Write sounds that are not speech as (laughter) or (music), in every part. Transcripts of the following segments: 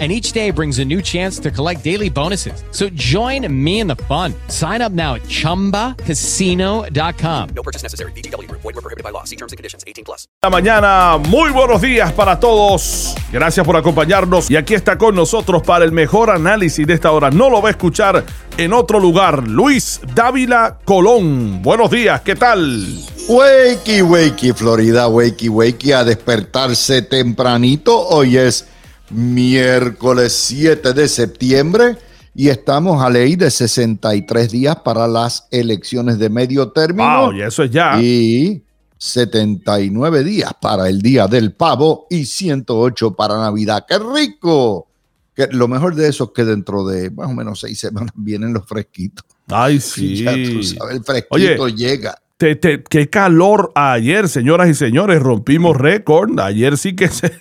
and each day brings a new chance to collect daily bonuses. So join me in the fun. Sign up now at ChumbaCasino.com. No purchase necessary. BGW. Void were prohibited by law. See terms and conditions. 18 plus. La mañana, muy buenos días para todos. Gracias por acompañarnos. Y aquí está con nosotros para el mejor análisis de esta hora. No lo va a escuchar en otro lugar. Luis Dávila Colón. Buenos días, ¿qué tal? Wakey, wakey, Florida, wakey, wakey, a despertarse tempranito. Hoy es miércoles 7 de septiembre y estamos a ley de 63 días para las elecciones de medio término. Wow, y eso es ya. Y 79 días para el Día del Pavo y 108 para Navidad. ¡Qué rico! Que lo mejor de eso es que dentro de más o menos seis semanas vienen los fresquitos. Ay, (laughs) sí. Ya tú sabes, el fresquito llega. Te, te, qué calor ayer, señoras y señores. Rompimos récord. Ayer sí que se.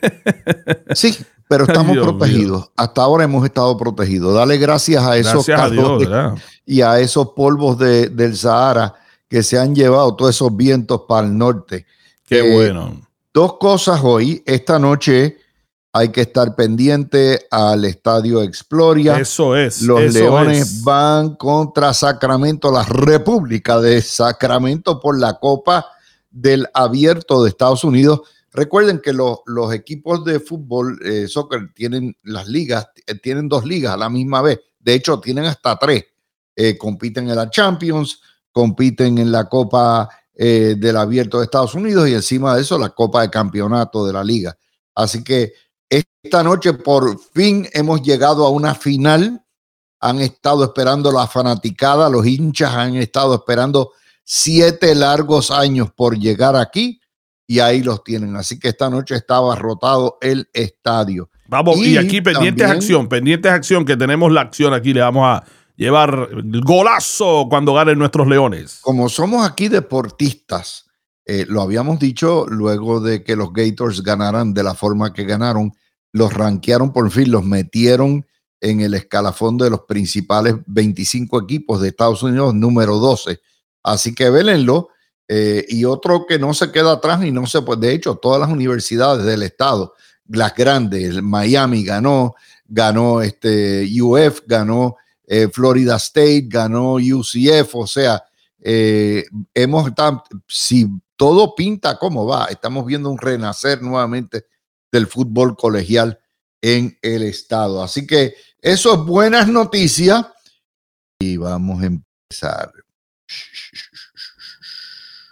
sí, pero (laughs) estamos protegidos. Hasta ahora hemos estado protegidos. Dale gracias a esos calores y a esos polvos de, del Sahara que se han llevado todos esos vientos para el norte. Qué bueno. Dos cosas hoy. Esta noche hay que estar pendiente al estadio Exploria. Eso es. Los Leones van contra Sacramento, la República de Sacramento por la Copa del Abierto de Estados Unidos. Recuerden que los, equipos de fútbol, eh, soccer, tienen las ligas, eh, tienen dos ligas a la misma vez. De hecho, tienen hasta tres. Eh, compiten en la Champions, compiten en la Copa del Abierto de Estados Unidos y encima de eso la Copa de Campeonato de la liga. Así que esta noche por fin hemos llegado a una final. Han estado esperando la fanaticada, los hinchas han estado esperando siete largos años por llegar aquí y ahí los tienen. Así que esta noche estaba rotado el estadio. Vamos, y, aquí pendientes acción, pendientes acción, que tenemos la acción aquí, le vamos a llevar el golazo cuando ganen nuestros leones. Como somos aquí deportistas, eh, lo habíamos dicho luego de que los Gators ganaran de la forma que ganaron, los ranquearon por fin, los metieron en el escalafón de los principales 25 equipos de Estados Unidos, número 12. Así que vélenlo eh, y otro que no se queda atrás y no se puede, de hecho, todas las universidades del estado, las grandes, Miami ganó, ganó este UF, ganó eh, Florida State, ganó UCF, o sea, eh, hemos si todo pinta como va, estamos viendo un renacer nuevamente del fútbol colegial en el estado. Así que eso es buenas noticias y vamos a empezar.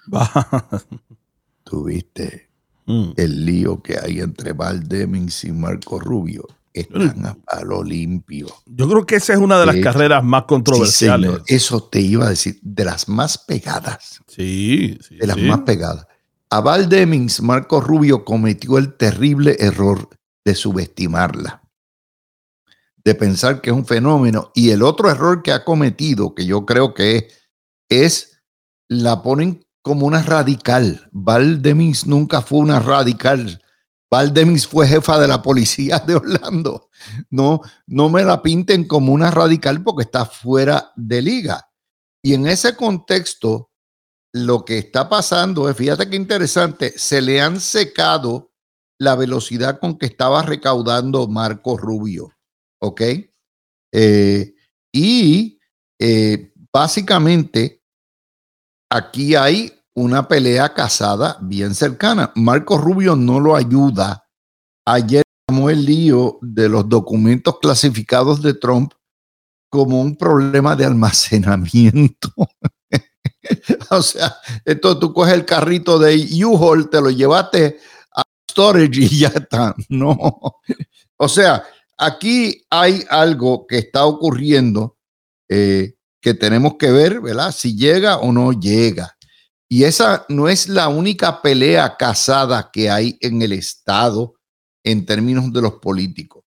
(laughs) Tuviste mm. el lío que hay entre Val Demings y Marco Rubio. Están a palo limpio. Yo creo que esa es una de las carreras más controversiales. eso te iba a decir, de las más pegadas. Sí, sí. De las más pegadas. A Val Demings, Marco Rubio cometió el terrible error de subestimarla, de pensar que es un fenómeno. Y el otro error que ha cometido, que yo creo que es, es la ponen como una radical. Val Demings nunca fue una radical. Val Demings fue jefa de la policía de Orlando. No, no me la pinten como una radical porque está fuera de liga. Y en ese contexto, lo que está pasando es, fíjate qué interesante, se le han secado la velocidad con que estaba recaudando Marco Rubio. ¿Ok? Eh, y eh, básicamente aquí hay una pelea casada bien cercana. Marco Rubio no lo ayuda. Ayer llamó el lío de los documentos clasificados de Trump como un problema de almacenamiento. (laughs) o sea, esto tú coges el carrito de U-Haul, te lo llevaste a storage y ya está. No. O sea, aquí hay algo que está ocurriendo eh, que tenemos que ver, ¿verdad? Si llega o no llega. Y esa no es la única pelea casada que hay en el Estado en términos de los políticos.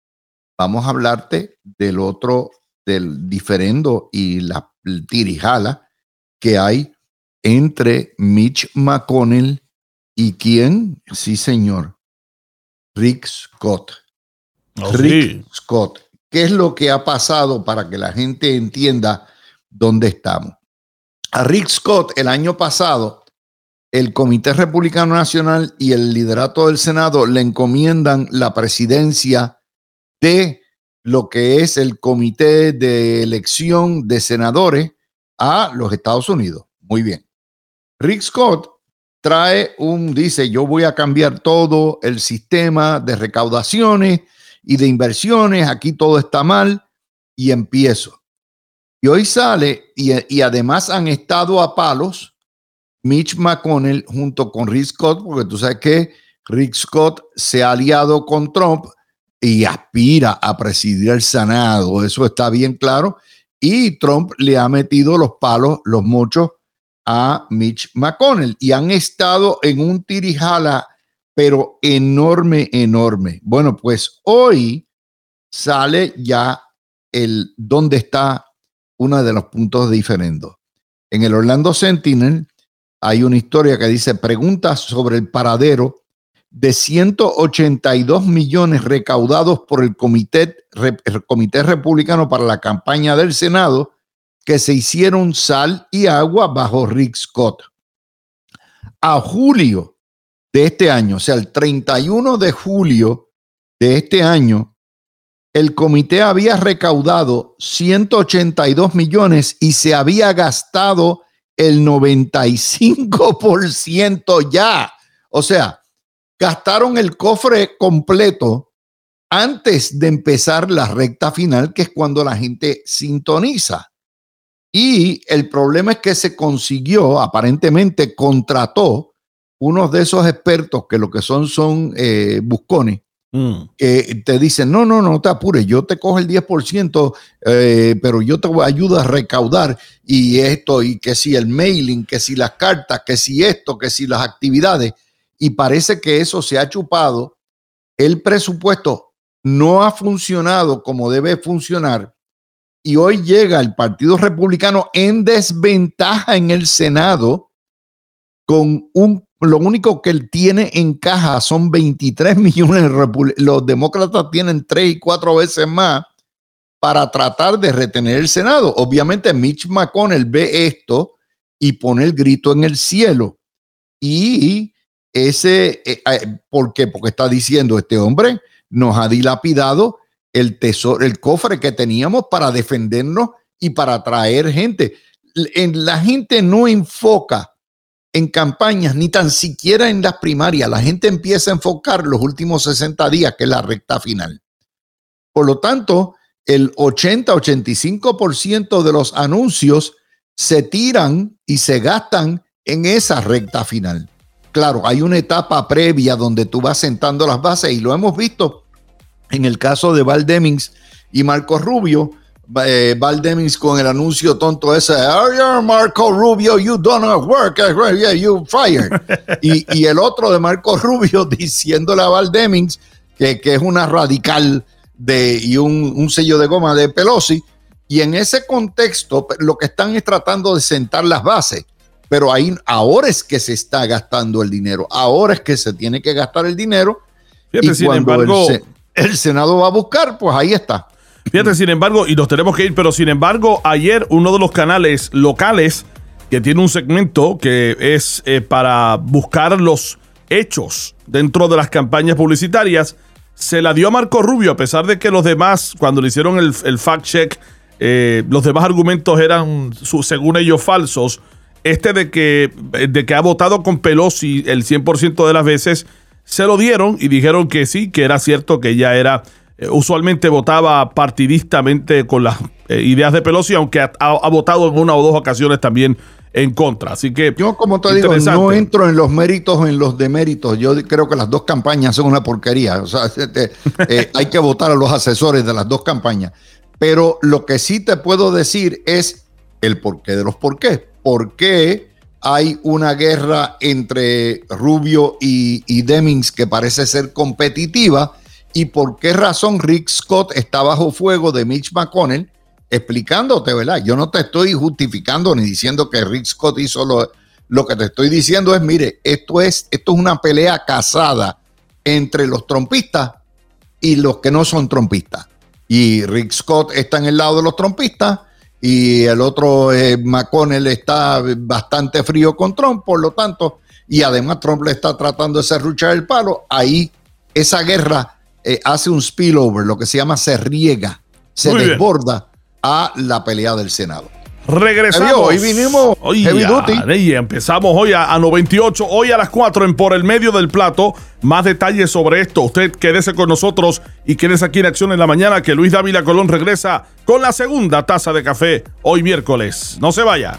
Vamos a hablarte del otro, del diferendo y la tirijala que hay entre Mitch McConnell ¿Y quién? Sí, señor. Rick Scott. Oh, Rick sí. Scott. ¿Qué es lo que ha pasado para que la gente entienda dónde estamos? A Rick Scott el año pasado, el Comité Republicano Nacional y el liderato del Senado le encomiendan la presidencia de lo que es el Comité de Elección de Senadores a los Estados Unidos. Muy bien. Rick Scott trae un, dice, yo voy a cambiar todo el sistema de recaudaciones y de inversiones, aquí todo está mal y empiezo. Y hoy sale, y, además han estado a palos Mitch McConnell junto con Rick Scott, porque tú sabes que Rick Scott se ha aliado con Trump y aspira a presidir el Senado, eso está bien claro, y Trump le ha metido los palos, los mochos a Mitch McConnell y han estado en un tirijala, pero enorme, enorme. Bueno, pues hoy sale ya el dónde está uno de los puntos diferentes. En el Orlando Sentinel hay una historia que dice preguntas sobre el paradero de 182 millones recaudados por el comité, el comité republicano para la campaña del Senado que se hicieron sal y agua bajo Rick Scott. A julio de este año, o sea, el 31 de julio de este año, el comité había recaudado 182 millones y se había gastado el 95% ya. O sea, gastaron el cofre completo antes de empezar la recta final, que es cuando la gente sintoniza. Y el problema es que se consiguió, aparentemente contrató unos de esos expertos que lo que son son eh, buscones, Mm. que te dicen, no, no, no te apures, yo te cojo el 10%, eh, pero yo te ayudo a recaudar y esto, y que si el mailing, que si las cartas, que si esto, que si las actividades. Y parece que eso se ha chupado. El presupuesto no ha funcionado como debe funcionar. Y hoy llega el Partido Republicano en desventaja en el Senado con un lo único que él tiene en caja son 23 millones. Los demócratas tienen tres y cuatro veces más para tratar de retener el Senado. Obviamente Mitch McConnell ve esto y pone el grito en el cielo. Y ese, eh, ¿por qué? Porque está diciendo este hombre nos ha dilapidado el tesoro, el cofre que teníamos para defendernos y para atraer gente. La gente no enfoca en campañas, ni tan siquiera en las primarias. La gente empieza a enfocar los últimos 60 días, que es la recta final. Por lo tanto, el 80-85% de los anuncios se tiran y se gastan en esa recta final. Claro, hay una etapa previa donde tú vas sentando las bases y lo hemos visto en el caso de Val Demings y Marco Rubio, eh, Val Demings con el anuncio tonto ese, oh, Marco Rubio, you don't work, yeah, you fired. (laughs) y, y, el otro de Marco Rubio (laughs) diciéndole a Val Demings que, que es una radical de, y un, un, sello de goma de Pelosi. Y en ese contexto, lo que están es tratando de sentar las bases. Pero ahí ahora es que se está gastando el dinero. Ahora es que se tiene que gastar el dinero. Fíjate, y embargo, el, el Senado va a buscar, pues ahí está. Fíjate, sin embargo, y nos tenemos que ir, pero sin embargo, ayer uno de los canales locales que tiene un segmento que es eh, para buscar los hechos dentro de las campañas publicitarias, se la dio a Marco Rubio, a pesar de que los demás, cuando le hicieron el, el fact check, eh, los demás argumentos eran, según ellos, falsos. Este de que, de que ha votado con Pelosi el 100% de las veces, se lo dieron y dijeron que sí, que era cierto que ella era eh, usualmente votaba partidistamente con las eh, ideas de Pelosi, aunque ha, ha, votado en una o dos ocasiones también en contra. Así que. Yo, como te digo, no entro en los méritos o en los deméritos. Yo creo que las dos campañas son una porquería. O sea, (laughs) este, eh, (laughs) hay que votar a los asesores de las dos campañas. Pero lo que sí te puedo decir es el porqué de los porqués. ¿Por qué hay una guerra entre Rubio y, y Demings que parece ser competitiva? Y por qué razón Rick Scott está bajo fuego de Mitch McConnell, explicándote, ¿verdad? Yo no te estoy justificando ni diciendo que Rick Scott hizo lo, Lo que te estoy diciendo es, mire, esto es, esto es una pelea casada entre los trompistas y los que no son trompistas. Y Rick Scott está en el lado de los trompistas y el otro eh, McConnell está bastante frío con Trump, por lo tanto, y además Trump le está tratando de serruchar el palo, ahí esa guerra eh, hace un spillover, lo que se llama se riega, se Muy bien. desborda a la pelea del Senado. Regresamos. Hoy vinimos Oye, heavy duty. y empezamos hoy a, a 98, hoy a las 4 en Por el Medio del Plato. Más detalles sobre esto. Usted quédese con nosotros y quédese aquí en Acción en la Mañana que Luis Dávila Colón regresa con la segunda taza de café hoy miércoles. No se vaya.